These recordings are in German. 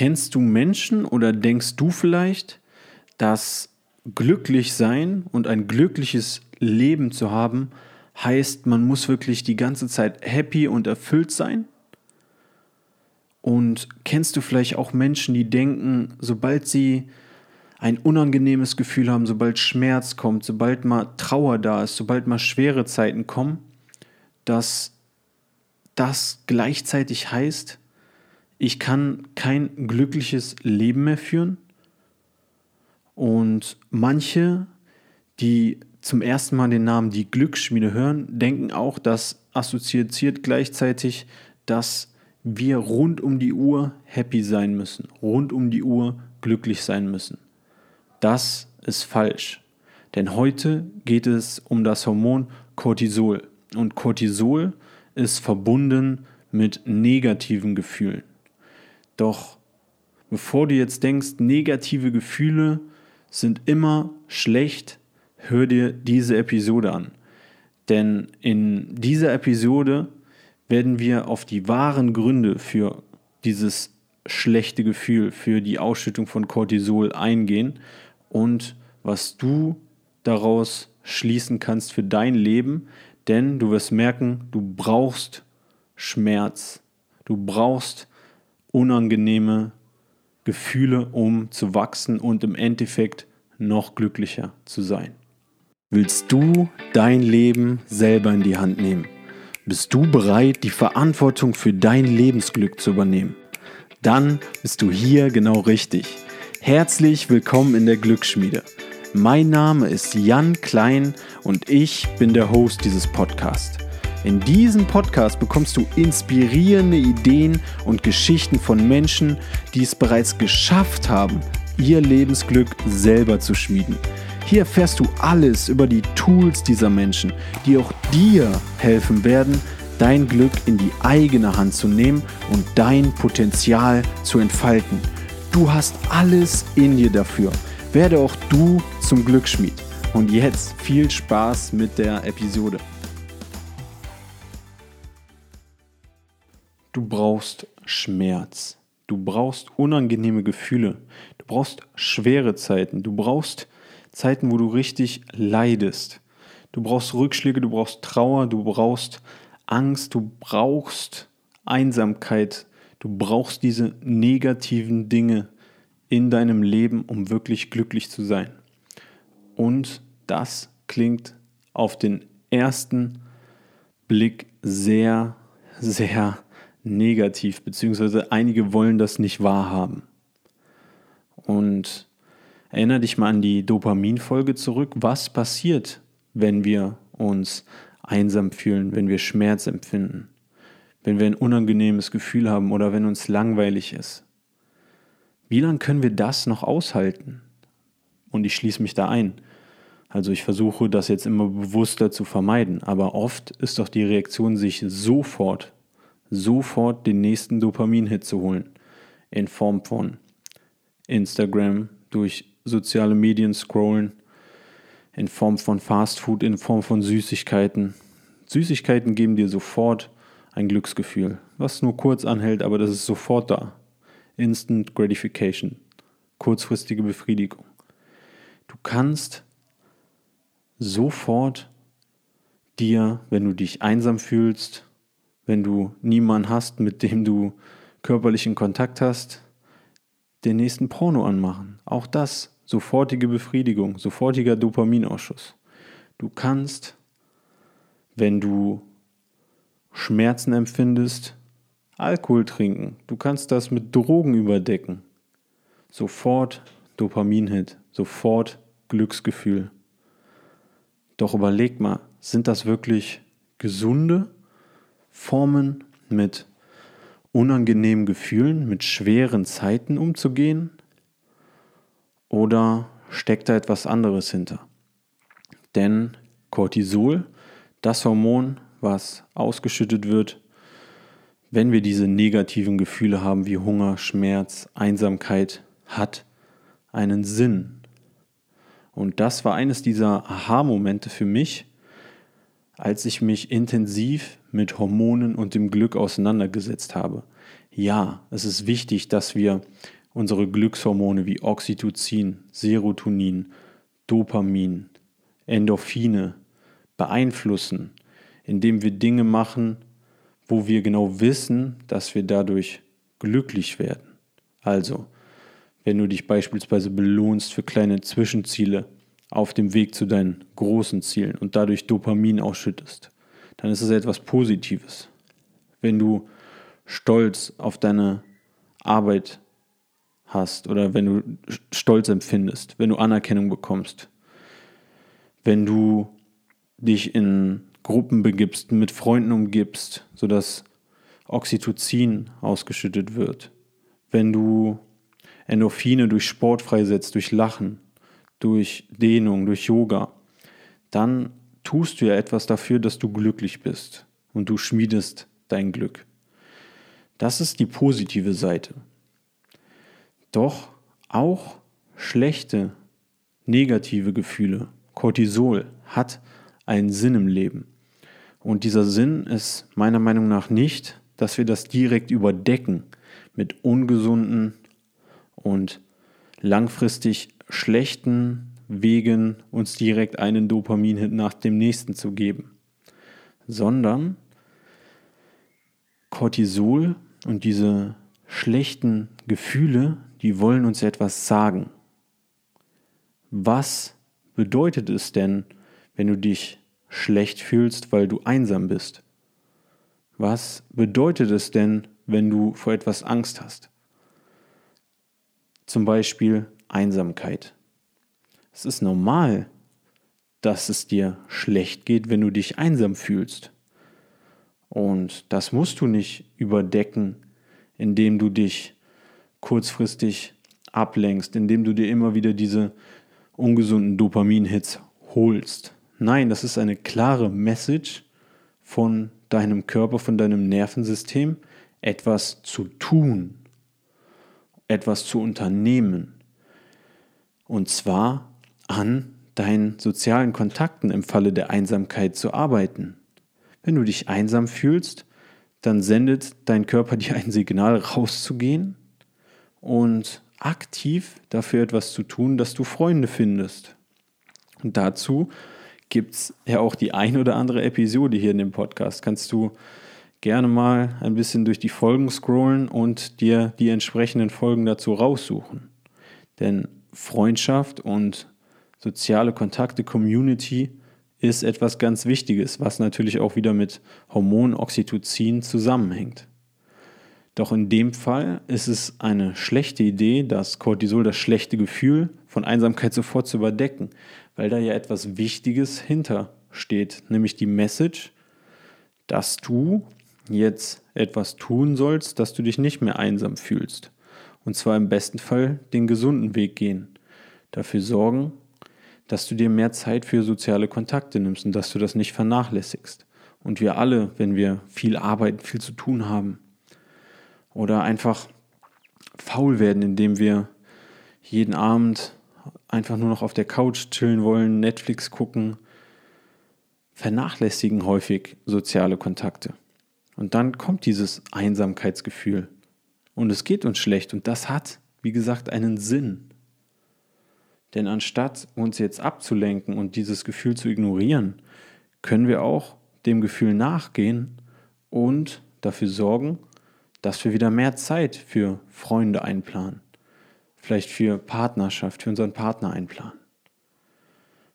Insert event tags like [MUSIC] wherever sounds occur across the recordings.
Kennst du Menschen oder denkst du vielleicht, dass glücklich sein und ein glückliches Leben zu haben heißt, man muss wirklich die ganze Zeit happy und erfüllt sein? Und kennst du vielleicht auch Menschen, die denken, sobald sie ein unangenehmes Gefühl haben, sobald Schmerz kommt, sobald mal Trauer da ist, sobald mal schwere Zeiten kommen, dass das gleichzeitig heißt, ich kann kein glückliches Leben mehr führen. Und manche, die zum ersten Mal den Namen die Glücksschmiede hören, denken auch, dass assoziiert gleichzeitig, dass wir rund um die Uhr happy sein müssen, rund um die Uhr glücklich sein müssen. Das ist falsch. Denn heute geht es um das Hormon Cortisol. Und Cortisol ist verbunden mit negativen Gefühlen. Doch bevor du jetzt denkst, negative Gefühle sind immer schlecht, hör dir diese Episode an. Denn in dieser Episode werden wir auf die wahren Gründe für dieses schlechte Gefühl, für die Ausschüttung von Cortisol eingehen und was du daraus schließen kannst für dein Leben, denn du wirst merken, du brauchst Schmerz, du brauchst unangenehme Gefühle, um zu wachsen und im Endeffekt noch glücklicher zu sein. Willst du dein Leben selber in die Hand nehmen? Bist du bereit, die Verantwortung für dein Lebensglück zu übernehmen? Dann bist du hier genau richtig. Herzlich willkommen in der Glücksschmiede. Mein Name ist Jan Klein und ich bin der Host dieses Podcasts. In diesem Podcast bekommst du inspirierende Ideen und Geschichten von Menschen, die es bereits geschafft haben, ihr Lebensglück selber zu schmieden. Hier erfährst du alles über die Tools dieser Menschen, die auch dir helfen werden, dein Glück in die eigene Hand zu nehmen und dein Potenzial zu entfalten. Du hast alles in dir dafür werde auch du zum Glücksschmied. Und jetzt viel Spaß mit der Episode. Du brauchst Schmerz. Du brauchst unangenehme Gefühle. Du brauchst schwere Zeiten. Du brauchst Zeiten, wo du richtig leidest. Du brauchst Rückschläge, du brauchst Trauer, du brauchst Angst, du brauchst Einsamkeit. Du brauchst diese negativen Dinge in deinem Leben, um wirklich glücklich zu sein. Und das klingt auf den ersten Blick sehr, sehr negativ, beziehungsweise einige wollen das nicht wahrhaben. Und erinnere dich mal an die Dopaminfolge zurück. Was passiert, wenn wir uns einsam fühlen, wenn wir Schmerz empfinden, wenn wir ein unangenehmes Gefühl haben oder wenn uns langweilig ist? Wie lange können wir das noch aushalten? Und ich schließe mich da ein. Also ich versuche das jetzt immer bewusster zu vermeiden, aber oft ist doch die Reaktion, sich sofort, sofort den nächsten Dopamin-Hit zu holen. In Form von Instagram, durch soziale Medien scrollen, in Form von Fastfood, in Form von Süßigkeiten. Süßigkeiten geben dir sofort ein Glücksgefühl, was nur kurz anhält, aber das ist sofort da. Instant Gratification, kurzfristige Befriedigung. Du kannst sofort dir, wenn du dich einsam fühlst, wenn du niemanden hast, mit dem du körperlichen Kontakt hast, den nächsten Porno anmachen. Auch das, sofortige Befriedigung, sofortiger Dopaminausschuss. Du kannst, wenn du Schmerzen empfindest, Alkohol trinken. Du kannst das mit Drogen überdecken. Sofort Dopaminhit, sofort Glücksgefühl. Doch überleg mal, sind das wirklich gesunde Formen mit unangenehmen Gefühlen, mit schweren Zeiten umzugehen? Oder steckt da etwas anderes hinter? Denn Cortisol, das Hormon, was ausgeschüttet wird, wenn wir diese negativen Gefühle haben wie Hunger, Schmerz, Einsamkeit, hat einen Sinn. Und das war eines dieser Aha-Momente für mich, als ich mich intensiv mit Hormonen und dem Glück auseinandergesetzt habe. Ja, es ist wichtig, dass wir unsere Glückshormone wie Oxytocin, Serotonin, Dopamin, Endorphine beeinflussen, indem wir Dinge machen, wo wir genau wissen, dass wir dadurch glücklich werden. Also, wenn du dich beispielsweise belohnst für kleine Zwischenziele auf dem Weg zu deinen großen Zielen und dadurch Dopamin ausschüttest, dann ist es etwas Positives. Wenn du Stolz auf deine Arbeit hast oder wenn du Stolz empfindest, wenn du Anerkennung bekommst, wenn du dich in Gruppen begibst, mit Freunden umgibst, sodass Oxytocin ausgeschüttet wird, wenn du Endorphine durch Sport freisetzt, durch Lachen, durch Dehnung, durch Yoga, dann tust du ja etwas dafür, dass du glücklich bist und du schmiedest dein Glück. Das ist die positive Seite. Doch auch schlechte, negative Gefühle, Cortisol, hat einen Sinn im Leben. Und dieser Sinn ist meiner Meinung nach nicht, dass wir das direkt überdecken mit ungesunden und langfristig schlechten Wegen, uns direkt einen Dopamin nach dem nächsten zu geben, sondern Cortisol und diese schlechten Gefühle, die wollen uns etwas sagen. Was bedeutet es denn, wenn du dich schlecht fühlst, weil du einsam bist? Was bedeutet es denn, wenn du vor etwas Angst hast? Zum Beispiel Einsamkeit. Es ist normal, dass es dir schlecht geht, wenn du dich einsam fühlst. Und das musst du nicht überdecken, indem du dich kurzfristig ablenkst, indem du dir immer wieder diese ungesunden Dopamin-Hits holst. Nein, das ist eine klare Message von deinem Körper, von deinem Nervensystem, etwas zu tun, etwas zu unternehmen. Und zwar an deinen sozialen Kontakten im Falle der Einsamkeit zu arbeiten. Wenn du dich einsam fühlst, dann sendet dein Körper dir ein Signal, rauszugehen und aktiv dafür etwas zu tun, dass du Freunde findest. Und dazu gibt es ja auch die ein oder andere Episode hier in dem Podcast. Kannst du gerne mal ein bisschen durch die Folgen scrollen und dir die entsprechenden Folgen dazu raussuchen. Denn Freundschaft und soziale Kontakte, Community ist etwas ganz Wichtiges, was natürlich auch wieder mit Hormon Oxytocin zusammenhängt. Doch in dem Fall ist es eine schlechte Idee, das Cortisol, das schlechte Gefühl von Einsamkeit sofort zu überdecken, weil da ja etwas Wichtiges hintersteht, nämlich die Message, dass du jetzt etwas tun sollst, dass du dich nicht mehr einsam fühlst. Und zwar im besten Fall den gesunden Weg gehen. Dafür sorgen, dass du dir mehr Zeit für soziale Kontakte nimmst und dass du das nicht vernachlässigst. Und wir alle, wenn wir viel arbeiten, viel zu tun haben oder einfach faul werden, indem wir jeden Abend einfach nur noch auf der Couch chillen wollen, Netflix gucken, vernachlässigen häufig soziale Kontakte. Und dann kommt dieses Einsamkeitsgefühl. Und es geht uns schlecht. Und das hat, wie gesagt, einen Sinn. Denn anstatt uns jetzt abzulenken und dieses Gefühl zu ignorieren, können wir auch dem Gefühl nachgehen und dafür sorgen, dass wir wieder mehr Zeit für Freunde einplanen. Vielleicht für Partnerschaft, für unseren Partner einplanen.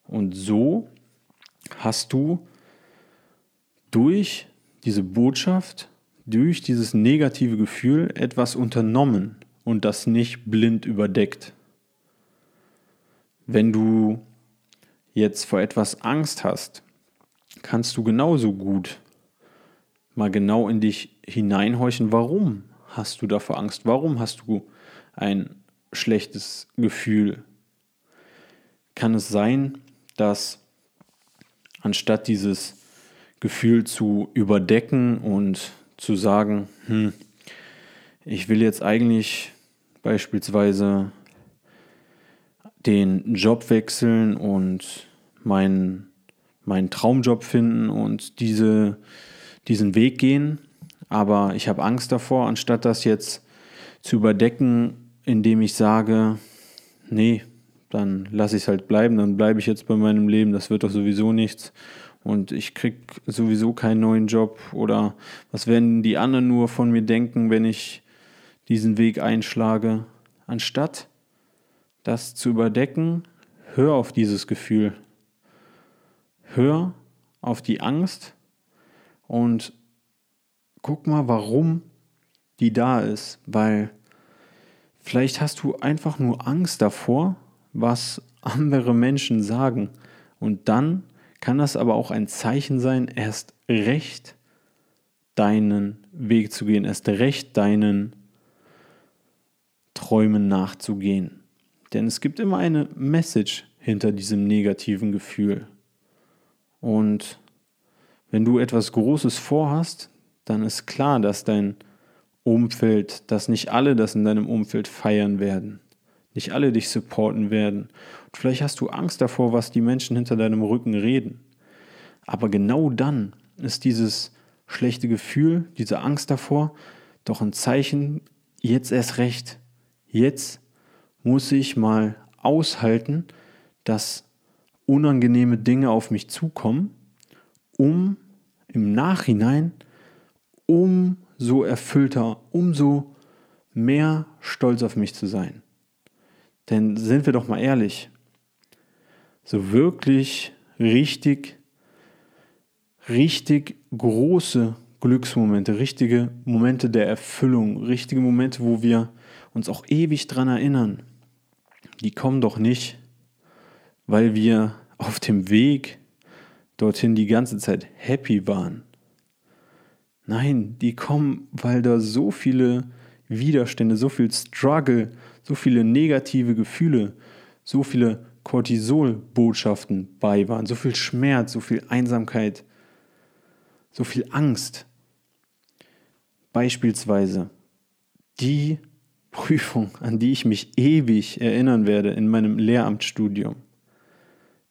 Und so hast du durch diese Botschaft, durch dieses negative Gefühl etwas unternommen und das nicht blind überdeckt. Wenn du jetzt vor etwas Angst hast, kannst du genauso gut mal genau in dich hineinhorchen, warum hast du davor Angst? Warum hast du ein schlechtes Gefühl? Kann es sein, dass anstatt dieses Gefühl zu überdecken und zu sagen, hm, ich will jetzt eigentlich beispielsweise den Job wechseln und meinen, meinen Traumjob finden und diese, diesen Weg gehen, Aber ich habe Angst davor, anstatt das jetzt zu überdecken, indem ich sage, nee, dann lasse ich es halt bleiben, dann bleibe ich jetzt bei meinem Leben, das wird doch sowieso nichts und ich kriege sowieso keinen neuen Job oder was werden die anderen nur von mir denken, wenn ich diesen Weg einschlage. Anstatt das zu überdecken, hör auf dieses Gefühl. Hör auf die Angst und guck mal, warum die da ist, weil vielleicht hast du einfach nur Angst davor, was andere Menschen sagen. Und dann kann das aber auch ein Zeichen sein, erst recht deinen Weg zu gehen, erst recht deinen Träumen nachzugehen. Denn es gibt immer eine Message hinter diesem negativen Gefühl. Und wenn du etwas Großes vorhast, dann ist klar, dass dein Umfeld, dass nicht alle das in deinem Umfeld feiern werden. Nicht alle dich supporten werden. Und vielleicht hast du Angst davor, was die Menschen hinter deinem Rücken reden. Aber genau dann ist dieses schlechte Gefühl, diese Angst davor, doch ein Zeichen, jetzt erst recht. Jetzt muss ich mal aushalten, dass unangenehme Dinge auf mich zukommen, um im Nachhinein umso erfüllter, umso mehr stolz auf mich zu sein. Denn sind wir doch mal ehrlich, so wirklich richtig, richtig große Glücksmomente, richtige Momente der Erfüllung, richtige Momente, wo wir uns auch ewig dran erinnern, die kommen doch nicht, weil wir auf dem Weg dorthin die ganze Zeit happy waren. Nein, die kommen, weil da so viele Widerstände, so viel Struggle, so viele negative Gefühle, so viele Cortisol-Botschaften bei waren, so viel Schmerz, so viel Einsamkeit, so viel Angst. Beispielsweise die Prüfung, an die ich mich ewig erinnern werde in meinem Lehramtsstudium.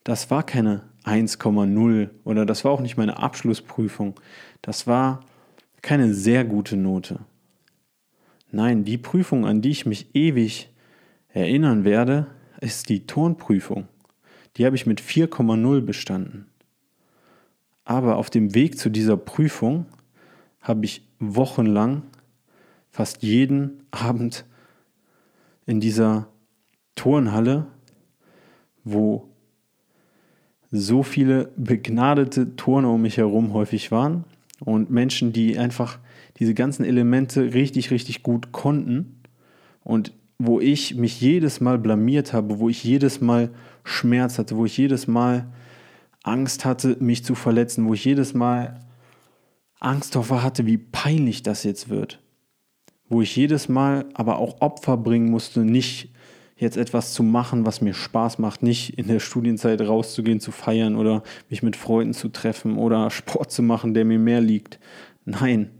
Das war keine 1,0 oder das war auch nicht meine Abschlussprüfung. Das war keine sehr gute Note. Nein, die Prüfung, an die ich mich ewig erinnern werde, ist die Turnprüfung. Die habe ich mit 4,0 bestanden. Aber auf dem Weg zu dieser Prüfung habe ich wochenlang, fast jeden Abend in dieser Turnhalle, wo so viele begnadete Turner um mich herum häufig waren und Menschen, die einfach diese ganzen Elemente richtig, richtig gut konnten und wo ich mich jedes Mal blamiert habe, wo ich jedes Mal Schmerz hatte, wo ich jedes Mal Angst hatte, mich zu verletzen, wo ich jedes Mal Angst davor hatte, wie peinlich das jetzt wird. Wo ich jedes Mal aber auch Opfer bringen musste, nicht jetzt etwas zu machen, was mir Spaß macht, nicht in der Studienzeit rauszugehen, zu feiern oder mich mit Freunden zu treffen oder Sport zu machen, der mir mehr liegt. Nein,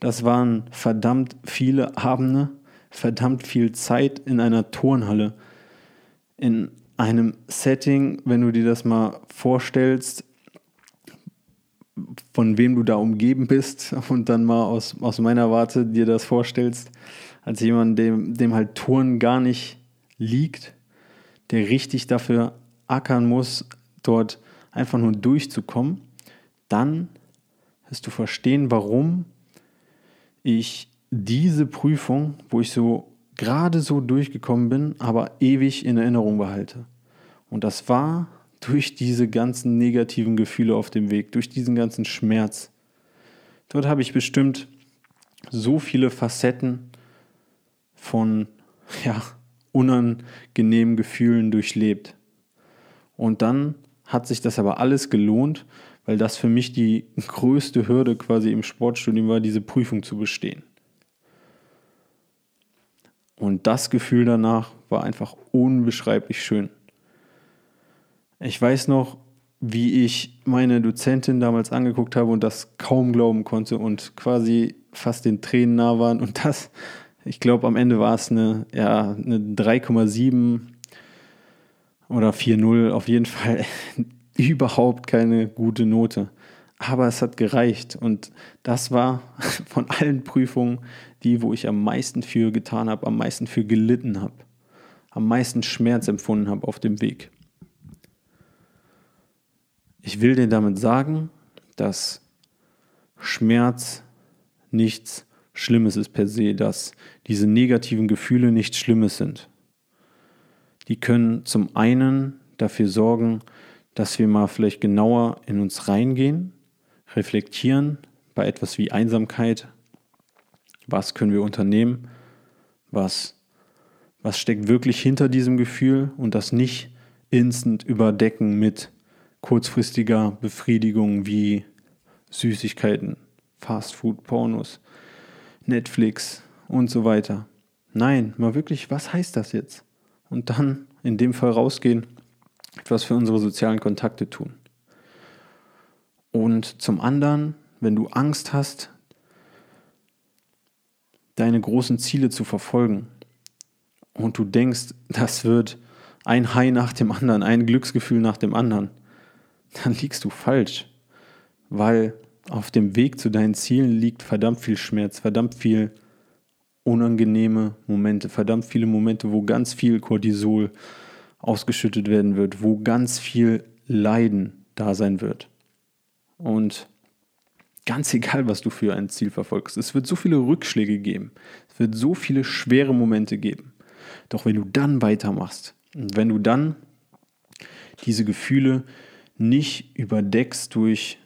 das waren verdammt viele Abende, verdammt viel Zeit in einer Turnhalle. In einem Setting, wenn du dir das mal vorstellst, von wem du da umgeben bist [LAUGHS] und dann mal aus, aus meiner Warte dir das vorstellst, als jemand, dem, dem halt Touren gar nicht liegt, der richtig dafür ackern muss, dort einfach nur durchzukommen, dann wirst du verstehen, warum ich diese Prüfung, wo ich so gerade so durchgekommen bin, aber ewig in Erinnerung behalte. Und das war durch diese ganzen negativen Gefühle auf dem Weg, durch diesen ganzen Schmerz. Dort habe ich bestimmt so viele Facetten von ja, unangenehmen Gefühlen durchlebt. Und dann hat sich das aber alles gelohnt, weil das für mich die [LAUGHS] größte Hürde quasi im Sportstudium war, diese Prüfung zu bestehen. Und das Gefühl danach war einfach unbeschreiblich schön. Ich weiß noch, wie ich meine Dozentin damals angeguckt habe und das kaum glauben konnte und quasi fast den Tränen nah waren. Und das, ich glaube, am Ende war es eine, ja, eine 3,7 oder 4,0, auf jeden [LAUGHS] Fall [LAUGHS] überhaupt keine gute Note. Aber es hat gereicht. Und das war [LAUGHS] von allen Prüfungen die, wo ich am meisten für getan habe, am meisten für gelitten habe, am meisten Schmerz empfunden habe auf dem Weg. Ich will dir damit sagen, dass Schmerz nichts Schlimmes ist per se, dass diese negativen Gefühle nichts Schlimmes sind. Die können zum einen dafür sorgen, dass wir mal vielleicht genauer in uns reingehen, reflektieren bei etwas wie Einsamkeit. Was können wir unternehmen? Was, was steckt wirklich hinter diesem Gefühl und das nicht instant überdecken mit kurzfristiger Befriedigung wie Süßigkeiten, Fastfood, Pornos, Netflix und so weiter. Nein, mal wirklich, was heißt das jetzt? Und dann in dem Fall rausgehen, etwas für unsere sozialen Kontakte tun. Und zum anderen, wenn du Angst hast, deine großen Ziele zu verfolgen und du denkst, das wird ein High nach dem anderen, ein Glücksgefühl nach dem anderen, dann liegst du falsch, weil auf dem Weg zu deinen Zielen liegt verdammt viel Schmerz, verdammt viel unangenehme Momente, verdammt viele Momente, wo ganz viel Cortisol ausgeschüttet werden wird, wo ganz viel Leiden da sein wird. Und ganz egal, was du für ein Ziel verfolgst, es wird so viele Rückschläge geben, es wird so viele schwere Momente geben. Doch wenn du dann weitermachst und wenn du dann diese Gefühle nicht überdeckst durch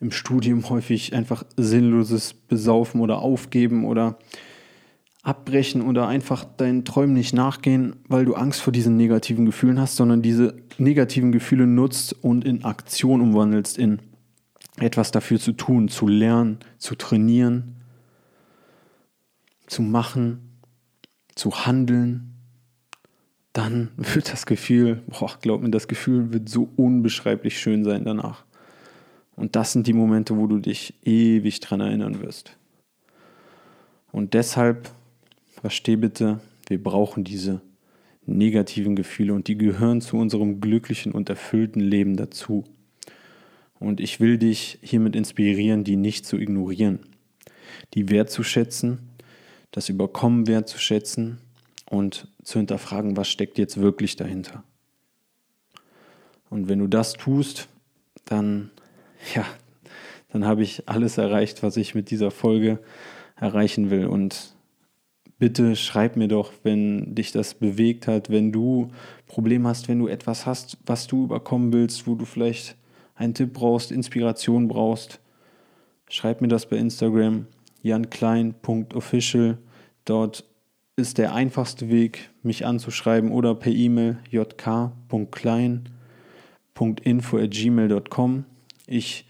im Studium häufig einfach sinnloses Besaufen oder Aufgeben oder abbrechen oder einfach deinen Träumen nicht nachgehen, weil du Angst vor diesen negativen Gefühlen hast, sondern diese negativen Gefühle nutzt und in Aktion umwandelst, in etwas dafür zu tun, zu lernen, zu trainieren, zu machen, zu handeln, dann wird das Gefühl, boah, glaub mir, das Gefühl wird so unbeschreiblich schön sein danach. Und das sind die Momente, wo du dich ewig dran erinnern wirst. Und deshalb versteh bitte, wir brauchen diese negativen Gefühle und die gehören zu unserem glücklichen und erfüllten Leben dazu. Und ich will dich hiermit inspirieren, die nicht zu ignorieren, die wertzuschätzen, das Überkommen wertzuschätzen und zu hinterfragen, was steckt jetzt wirklich dahinter. Und wenn du das tust, dann, ja, dann habe ich alles erreicht, was ich mit dieser Folge erreichen will. Und bitte schreib mir doch, wenn dich das bewegt hat, wenn du Probleme hast, wenn du etwas hast, was du überkommen willst, wo du vielleicht einen Tipp brauchst, Inspiration brauchst. Schreib mir das bei Instagram janklein.official. Dort ist der einfachste Weg, mich anzuschreiben oder per E-Mail jk.klein.info.gmail.com. Ich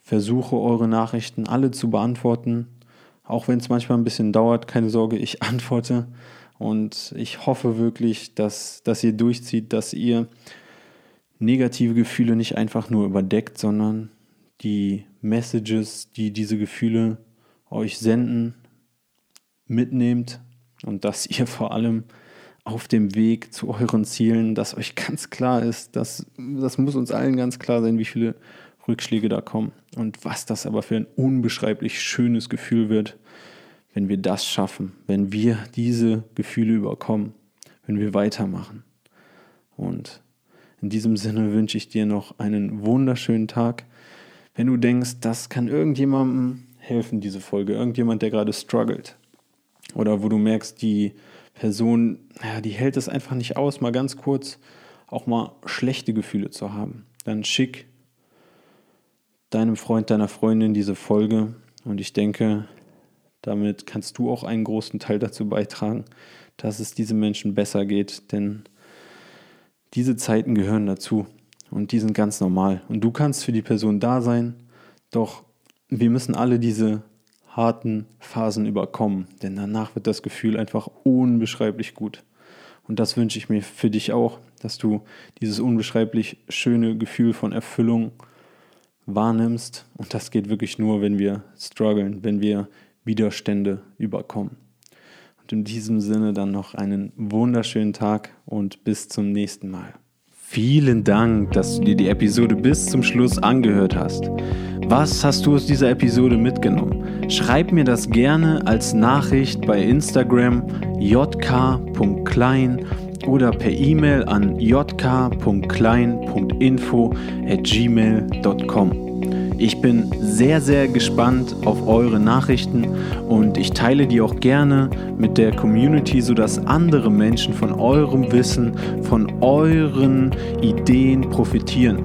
versuche eure Nachrichten alle zu beantworten, auch wenn es manchmal ein bisschen dauert, keine Sorge, ich [LAUGHS] antworte. Und ich hoffe wirklich, dass, dass ihr durchzieht, dass ihr negative Gefühle nicht einfach nur überdeckt, sondern die Messages, die diese Gefühle euch senden, mitnehmt und dass ihr [LAUGHS] vor allem auf dem Weg zu euren Zielen, dass euch ganz klar ist, dass das muss uns allen ganz klar sein, wie viele Rückschläge da kommen und was das aber für ein unbeschreiblich schönes Gefühl wird, wenn wir das schaffen, wenn wir diese Gefühle überkommen, wenn wir weitermachen. Und in diesem Sinne wünsche ich dir noch einen wunderschönen Tag. Wenn du denkst, das kann irgendjemandem helfen, diese Folge, irgendjemand, der gerade struggelt, oder wo du merkst, die Person, ja, die hält es einfach nicht aus, mal ganz kurz auch mal schlechte Gefühle zu haben, dann schick deinem Freund, deiner Freundin diese Folge und ich denke, damit kannst du auch einen großen Teil dazu beitragen, dass es diesen Menschen besser geht, denn diese Zeiten gehören dazu und die sind ganz normal. Und du kannst für die Person da sein, doch wir müssen alle diese harten Phasen überkommen, denn danach wird das Gefühl einfach unbeschreiblich gut. Und das wünsche ich mir für dich auch, dass du dieses unbeschreiblich schöne Gefühl von Erfüllung wahrnimmst. Und das geht wirklich nur, wenn wir strugglen, wenn wir Widerstände überkommen. Und in diesem Sinne dann noch einen wunderschönen Tag und bis zum nächsten Mal. Vielen Dank, dass du dir die Episode bis zum Schluss angehört hast. Was hast du aus dieser Episode mitgenommen? Schreib mir das gerne als Nachricht bei Instagram jk.klein oder per E-Mail an jk.klein.info at gmail.com. Ich bin sehr, sehr gespannt auf eure Nachrichten und ich teile die auch gerne mit der Community, sodass andere Menschen von eurem Wissen, von euren Ideen profitieren.